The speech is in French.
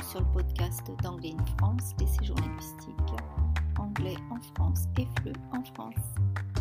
sur le podcast d'Anglais in France, les séjours linguistiques. Anglais en France et FLE en France.